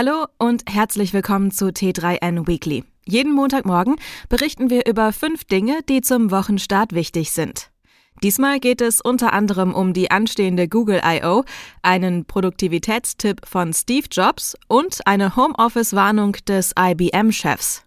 Hallo und herzlich willkommen zu T3N Weekly. Jeden Montagmorgen berichten wir über fünf Dinge, die zum Wochenstart wichtig sind. Diesmal geht es unter anderem um die anstehende Google I.O., einen Produktivitätstipp von Steve Jobs und eine Homeoffice-Warnung des IBM-Chefs.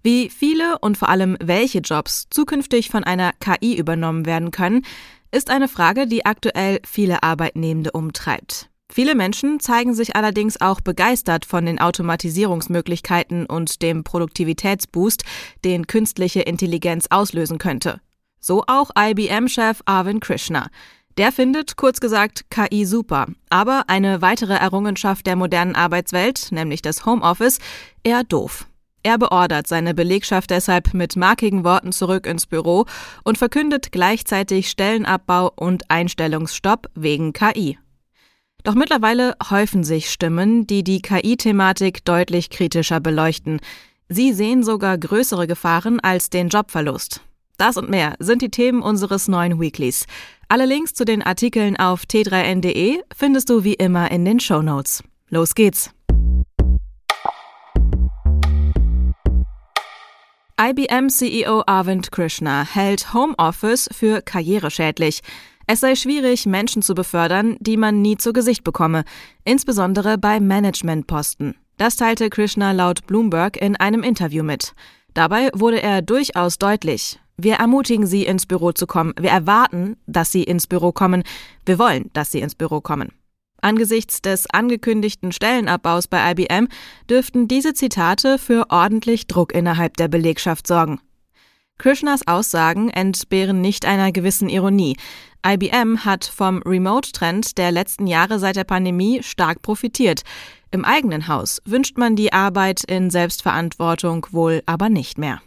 Wie viele und vor allem welche Jobs zukünftig von einer KI übernommen werden können, ist eine Frage, die aktuell viele Arbeitnehmende umtreibt. Viele Menschen zeigen sich allerdings auch begeistert von den Automatisierungsmöglichkeiten und dem Produktivitätsboost, den künstliche Intelligenz auslösen könnte. So auch IBM-Chef Arvind Krishna. Der findet, kurz gesagt, KI super, aber eine weitere Errungenschaft der modernen Arbeitswelt, nämlich das Homeoffice, eher doof. Er beordert seine Belegschaft deshalb mit markigen Worten zurück ins Büro und verkündet gleichzeitig Stellenabbau und Einstellungsstopp wegen KI. Doch mittlerweile häufen sich Stimmen, die die KI-Thematik deutlich kritischer beleuchten. Sie sehen sogar größere Gefahren als den Jobverlust. Das und mehr sind die Themen unseres neuen Weeklies. Alle Links zu den Artikeln auf t3n.de findest du wie immer in den Show Notes. Los geht's! IBM-CEO Arvind Krishna hält Homeoffice für karriereschädlich. Es sei schwierig, Menschen zu befördern, die man nie zu Gesicht bekomme, insbesondere bei Managementposten. Das teilte Krishna laut Bloomberg in einem Interview mit. Dabei wurde er durchaus deutlich. Wir ermutigen Sie, ins Büro zu kommen. Wir erwarten, dass Sie ins Büro kommen. Wir wollen, dass Sie ins Büro kommen. Angesichts des angekündigten Stellenabbaus bei IBM dürften diese Zitate für ordentlich Druck innerhalb der Belegschaft sorgen. Krishnas Aussagen entbehren nicht einer gewissen Ironie. IBM hat vom Remote-Trend der letzten Jahre seit der Pandemie stark profitiert. Im eigenen Haus wünscht man die Arbeit in Selbstverantwortung wohl aber nicht mehr.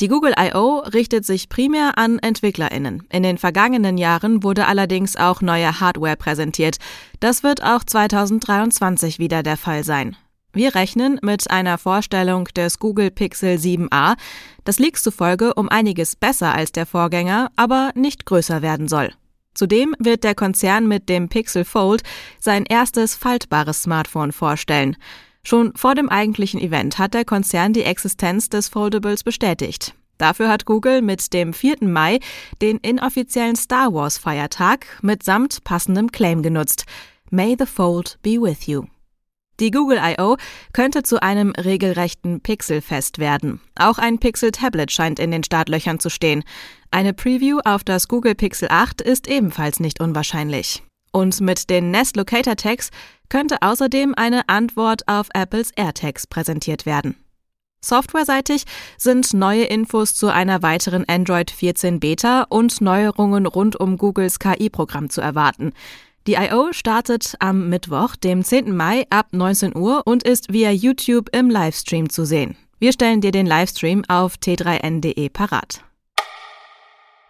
Die Google I.O. richtet sich primär an EntwicklerInnen. In den vergangenen Jahren wurde allerdings auch neue Hardware präsentiert. Das wird auch 2023 wieder der Fall sein. Wir rechnen mit einer Vorstellung des Google Pixel 7a, das Leaks zufolge um einiges besser als der Vorgänger, aber nicht größer werden soll. Zudem wird der Konzern mit dem Pixel Fold sein erstes faltbares Smartphone vorstellen. Schon vor dem eigentlichen Event hat der Konzern die Existenz des Foldables bestätigt. Dafür hat Google mit dem 4. Mai den inoffiziellen Star Wars Feiertag mitsamt passendem Claim genutzt. May the Fold be with you. Die Google I.O. könnte zu einem regelrechten Pixelfest werden. Auch ein Pixel-Tablet scheint in den Startlöchern zu stehen. Eine Preview auf das Google Pixel 8 ist ebenfalls nicht unwahrscheinlich. Und mit den Nest Locator Tags könnte außerdem eine Antwort auf Apples AirTags präsentiert werden. Softwareseitig sind neue Infos zu einer weiteren Android 14 Beta und Neuerungen rund um Googles KI-Programm zu erwarten. Die I.O. startet am Mittwoch, dem 10. Mai ab 19 Uhr und ist via YouTube im Livestream zu sehen. Wir stellen dir den Livestream auf t3n.de parat.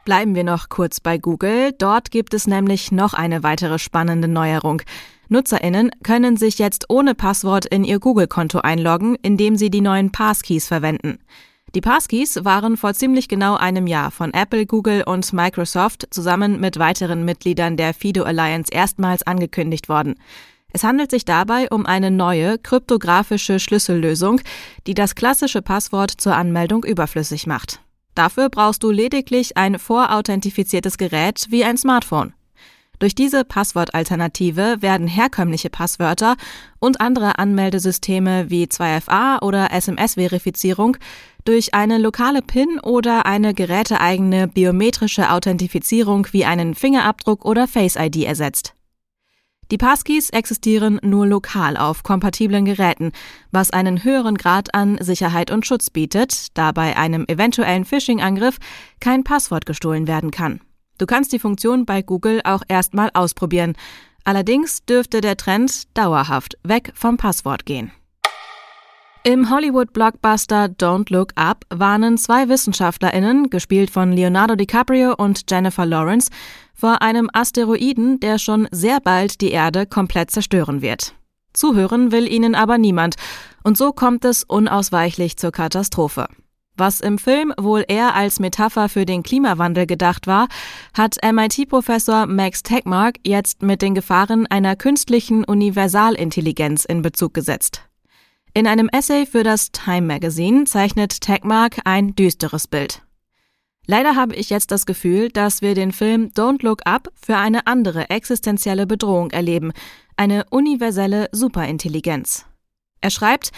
Bleiben wir noch kurz bei Google. Dort gibt es nämlich noch eine weitere spannende Neuerung. NutzerInnen können sich jetzt ohne Passwort in ihr Google-Konto einloggen, indem sie die neuen Passkeys verwenden. Die Passkeys waren vor ziemlich genau einem Jahr von Apple, Google und Microsoft zusammen mit weiteren Mitgliedern der FIDO Alliance erstmals angekündigt worden. Es handelt sich dabei um eine neue kryptografische Schlüssellösung, die das klassische Passwort zur Anmeldung überflüssig macht. Dafür brauchst du lediglich ein vorauthentifiziertes Gerät wie ein Smartphone. Durch diese Passwortalternative werden herkömmliche Passwörter und andere Anmeldesysteme wie 2FA oder SMS-Verifizierung durch eine lokale PIN oder eine geräteeigene biometrische Authentifizierung wie einen Fingerabdruck oder Face ID ersetzt. Die Passkeys existieren nur lokal auf kompatiblen Geräten, was einen höheren Grad an Sicherheit und Schutz bietet, da bei einem eventuellen Phishing-Angriff kein Passwort gestohlen werden kann. Du kannst die Funktion bei Google auch erstmal ausprobieren. Allerdings dürfte der Trend dauerhaft weg vom Passwort gehen. Im Hollywood-Blockbuster Don't Look Up warnen zwei WissenschaftlerInnen, gespielt von Leonardo DiCaprio und Jennifer Lawrence, vor einem Asteroiden, der schon sehr bald die Erde komplett zerstören wird. Zuhören will ihnen aber niemand, und so kommt es unausweichlich zur Katastrophe. Was im Film wohl eher als Metapher für den Klimawandel gedacht war, hat MIT-Professor Max Tegmark jetzt mit den Gefahren einer künstlichen Universalintelligenz in Bezug gesetzt. In einem Essay für das Time Magazine zeichnet Tegmark ein düsteres Bild. Leider habe ich jetzt das Gefühl, dass wir den Film Don't Look Up für eine andere existenzielle Bedrohung erleben, eine universelle Superintelligenz. Er schreibt,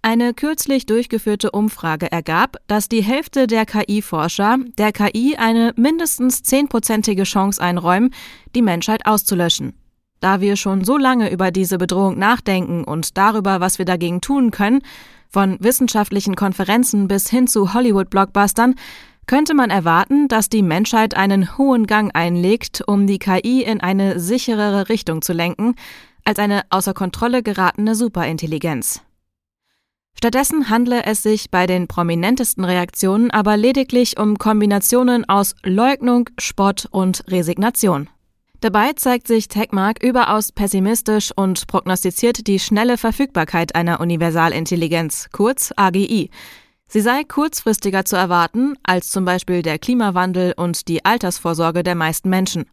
eine kürzlich durchgeführte Umfrage ergab, dass die Hälfte der KI-Forscher der KI eine mindestens zehnprozentige Chance einräumen, die Menschheit auszulöschen. Da wir schon so lange über diese Bedrohung nachdenken und darüber, was wir dagegen tun können, von wissenschaftlichen Konferenzen bis hin zu Hollywood-Blockbustern, könnte man erwarten, dass die Menschheit einen hohen Gang einlegt, um die KI in eine sicherere Richtung zu lenken, als eine außer Kontrolle geratene Superintelligenz. Stattdessen handle es sich bei den prominentesten Reaktionen aber lediglich um Kombinationen aus Leugnung, Spott und Resignation. Dabei zeigt sich Techmark überaus pessimistisch und prognostiziert die schnelle Verfügbarkeit einer Universalintelligenz, kurz AGI. Sie sei kurzfristiger zu erwarten als zum Beispiel der Klimawandel und die Altersvorsorge der meisten Menschen.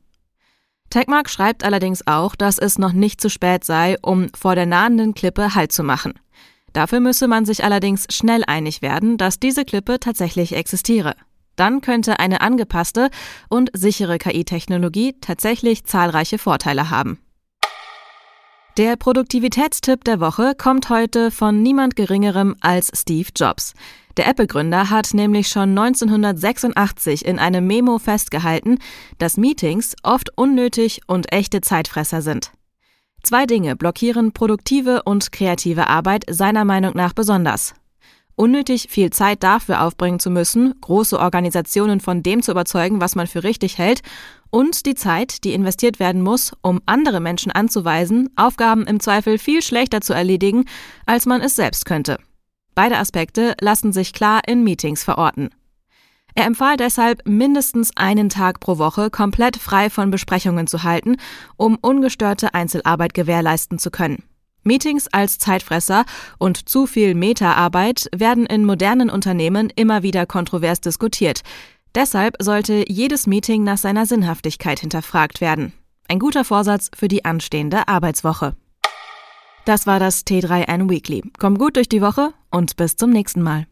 Techmark schreibt allerdings auch, dass es noch nicht zu spät sei, um vor der nahenden Klippe Halt zu machen. Dafür müsse man sich allerdings schnell einig werden, dass diese Klippe tatsächlich existiere. Dann könnte eine angepasste und sichere KI-Technologie tatsächlich zahlreiche Vorteile haben. Der Produktivitätstipp der Woche kommt heute von niemand Geringerem als Steve Jobs. Der Apple-Gründer hat nämlich schon 1986 in einem Memo festgehalten, dass Meetings oft unnötig und echte Zeitfresser sind. Zwei Dinge blockieren produktive und kreative Arbeit seiner Meinung nach besonders. Unnötig viel Zeit dafür aufbringen zu müssen, große Organisationen von dem zu überzeugen, was man für richtig hält, und die Zeit, die investiert werden muss, um andere Menschen anzuweisen, Aufgaben im Zweifel viel schlechter zu erledigen, als man es selbst könnte. Beide Aspekte lassen sich klar in Meetings verorten. Er empfahl deshalb, mindestens einen Tag pro Woche komplett frei von Besprechungen zu halten, um ungestörte Einzelarbeit gewährleisten zu können. Meetings als Zeitfresser und zu viel Meta-Arbeit werden in modernen Unternehmen immer wieder kontrovers diskutiert. Deshalb sollte jedes Meeting nach seiner Sinnhaftigkeit hinterfragt werden. Ein guter Vorsatz für die anstehende Arbeitswoche. Das war das T3N Weekly. Komm gut durch die Woche und bis zum nächsten Mal.